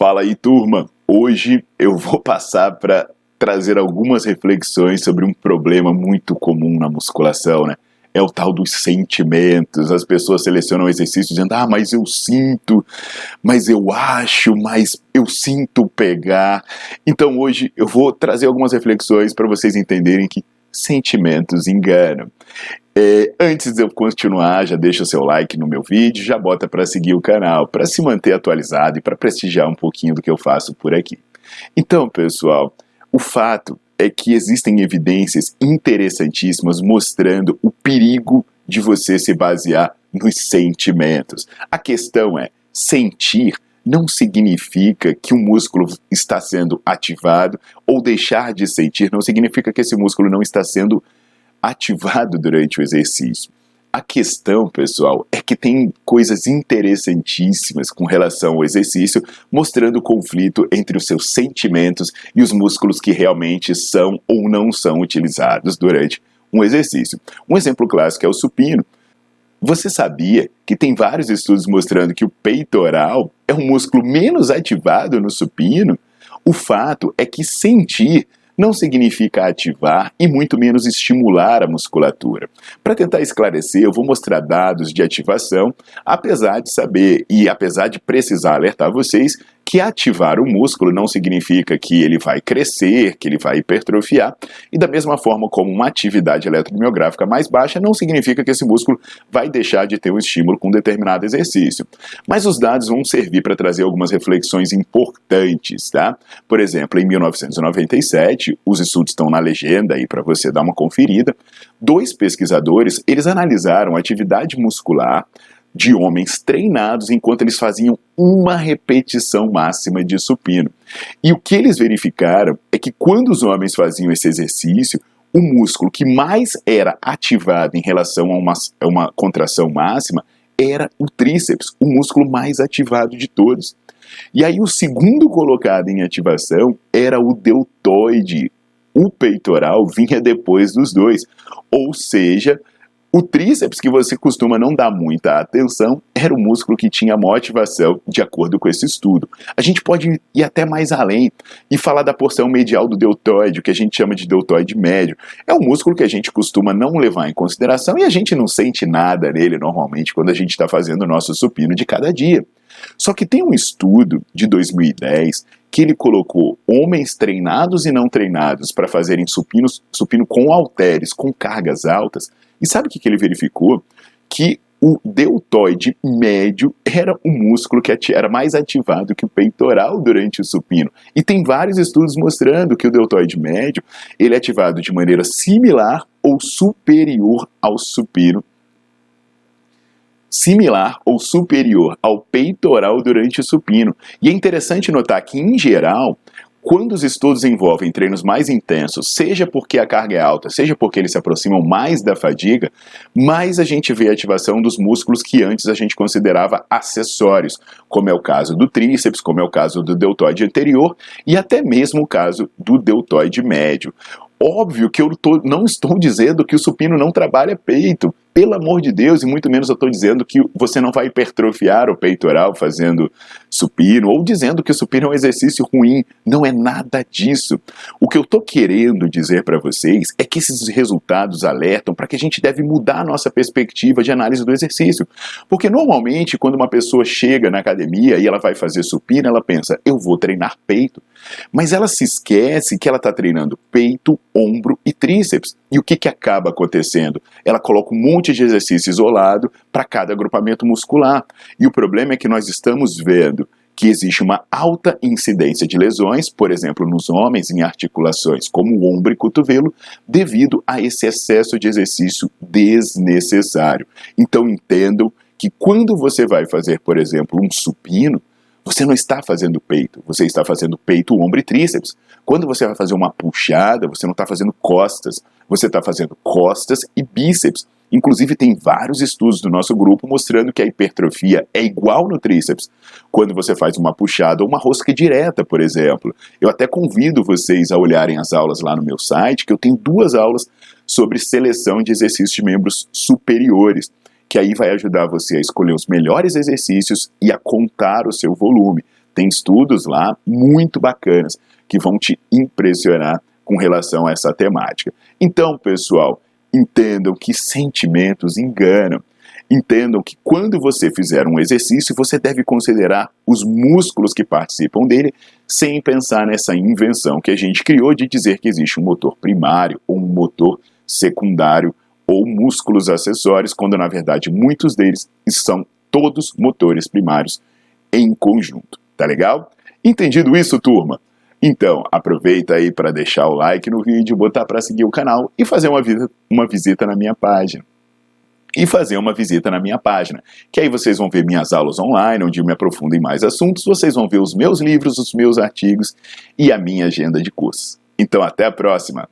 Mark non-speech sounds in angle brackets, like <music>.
Fala aí, turma! Hoje eu vou <laughs> passar para trazer algumas reflexões sobre um problema muito comum na musculação, né? É o tal dos sentimentos. As pessoas selecionam exercícios dizendo: ah, mas eu sinto, mas eu acho, mas eu sinto pegar. Então hoje eu vou trazer algumas reflexões para vocês entenderem que sentimentos enganam. É, antes de eu continuar, já deixa o seu like no meu vídeo, já bota para seguir o canal, para se manter atualizado e para prestigiar um pouquinho do que eu faço por aqui. Então, pessoal, o fato é que existem evidências interessantíssimas mostrando o perigo de você se basear nos sentimentos. A questão é: sentir não significa que o músculo está sendo ativado ou deixar de sentir não significa que esse músculo não está sendo ativado durante o exercício. A questão, pessoal, é que tem coisas interessantíssimas com relação ao exercício, mostrando o conflito entre os seus sentimentos e os músculos que realmente são ou não são utilizados durante um exercício. Um exemplo clássico é o supino. Você sabia que tem vários estudos mostrando que o peitoral é um músculo menos ativado no supino? O fato é que sentir não significa ativar e muito menos estimular a musculatura. Para tentar esclarecer, eu vou mostrar dados de ativação, apesar de saber e apesar de precisar alertar vocês que ativar o músculo não significa que ele vai crescer, que ele vai hipertrofiar, e da mesma forma como uma atividade eletromiográfica mais baixa não significa que esse músculo vai deixar de ter um estímulo com um determinado exercício. Mas os dados vão servir para trazer algumas reflexões importantes, tá? Por exemplo, em 1997, os estudos estão na legenda aí para você dar uma conferida. Dois pesquisadores, eles analisaram a atividade muscular de homens treinados enquanto eles faziam uma repetição máxima de supino. E o que eles verificaram é que quando os homens faziam esse exercício, o músculo que mais era ativado em relação a uma, a uma contração máxima era o tríceps, o músculo mais ativado de todos. E aí o segundo colocado em ativação era o deltoide. O peitoral vinha depois dos dois. Ou seja, o tríceps, que você costuma não dar muita atenção, era o músculo que tinha motivação, de acordo com esse estudo. A gente pode ir até mais além e falar da porção medial do deltoide, o que a gente chama de deltoide médio. É um músculo que a gente costuma não levar em consideração e a gente não sente nada nele normalmente quando a gente está fazendo o nosso supino de cada dia. Só que tem um estudo de 2010 que ele colocou homens treinados e não treinados para fazerem supinos, supino com halteres, com cargas altas, e sabe o que, que ele verificou? Que o deltoide médio era o músculo que era mais ativado que o peitoral durante o supino. E tem vários estudos mostrando que o deltoide médio ele é ativado de maneira similar ou superior ao supino similar ou superior ao peitoral durante o supino. E é interessante notar que, em geral, quando os estudos envolvem treinos mais intensos, seja porque a carga é alta, seja porque eles se aproximam mais da fadiga, mais a gente vê a ativação dos músculos que antes a gente considerava acessórios, como é o caso do tríceps, como é o caso do deltoide anterior e até mesmo o caso do deltoide médio. Óbvio que eu tô, não estou dizendo que o supino não trabalha peito. Pelo amor de Deus, e muito menos eu estou dizendo que você não vai hipertrofiar o peitoral fazendo supino, ou dizendo que o supino é um exercício ruim. Não é nada disso. O que eu estou querendo dizer para vocês é que esses resultados alertam para que a gente deve mudar a nossa perspectiva de análise do exercício. Porque normalmente, quando uma pessoa chega na academia e ela vai fazer supino, ela pensa, eu vou treinar peito. Mas ela se esquece que ela está treinando peito, ombro e tríceps. E o que, que acaba acontecendo? Ela coloca um monte de exercício isolado para cada agrupamento muscular. E o problema é que nós estamos vendo que existe uma alta incidência de lesões, por exemplo, nos homens em articulações como o ombro e cotovelo, devido a esse excesso de exercício desnecessário. Então entendam que quando você vai fazer, por exemplo, um supino, você não está fazendo peito, você está fazendo peito, ombro e tríceps. Quando você vai fazer uma puxada, você não está fazendo costas, você está fazendo costas e bíceps. Inclusive, tem vários estudos do nosso grupo mostrando que a hipertrofia é igual no tríceps. Quando você faz uma puxada ou uma rosca direta, por exemplo. Eu até convido vocês a olharem as aulas lá no meu site, que eu tenho duas aulas sobre seleção de exercícios de membros superiores, que aí vai ajudar você a escolher os melhores exercícios e a contar o seu volume. Tem estudos lá muito bacanas que vão te impressionar com relação a essa temática. Então, pessoal, Entendam que sentimentos enganam. Entendam que quando você fizer um exercício, você deve considerar os músculos que participam dele, sem pensar nessa invenção que a gente criou de dizer que existe um motor primário ou um motor secundário ou músculos acessórios, quando na verdade muitos deles são todos motores primários em conjunto. Tá legal? Entendido isso, turma? Então, aproveita aí para deixar o like no vídeo, botar para seguir o canal e fazer uma visita, uma visita na minha página. E fazer uma visita na minha página, que aí vocês vão ver minhas aulas online, onde eu me aprofundo em mais assuntos, vocês vão ver os meus livros, os meus artigos e a minha agenda de cursos. Então, até a próxima!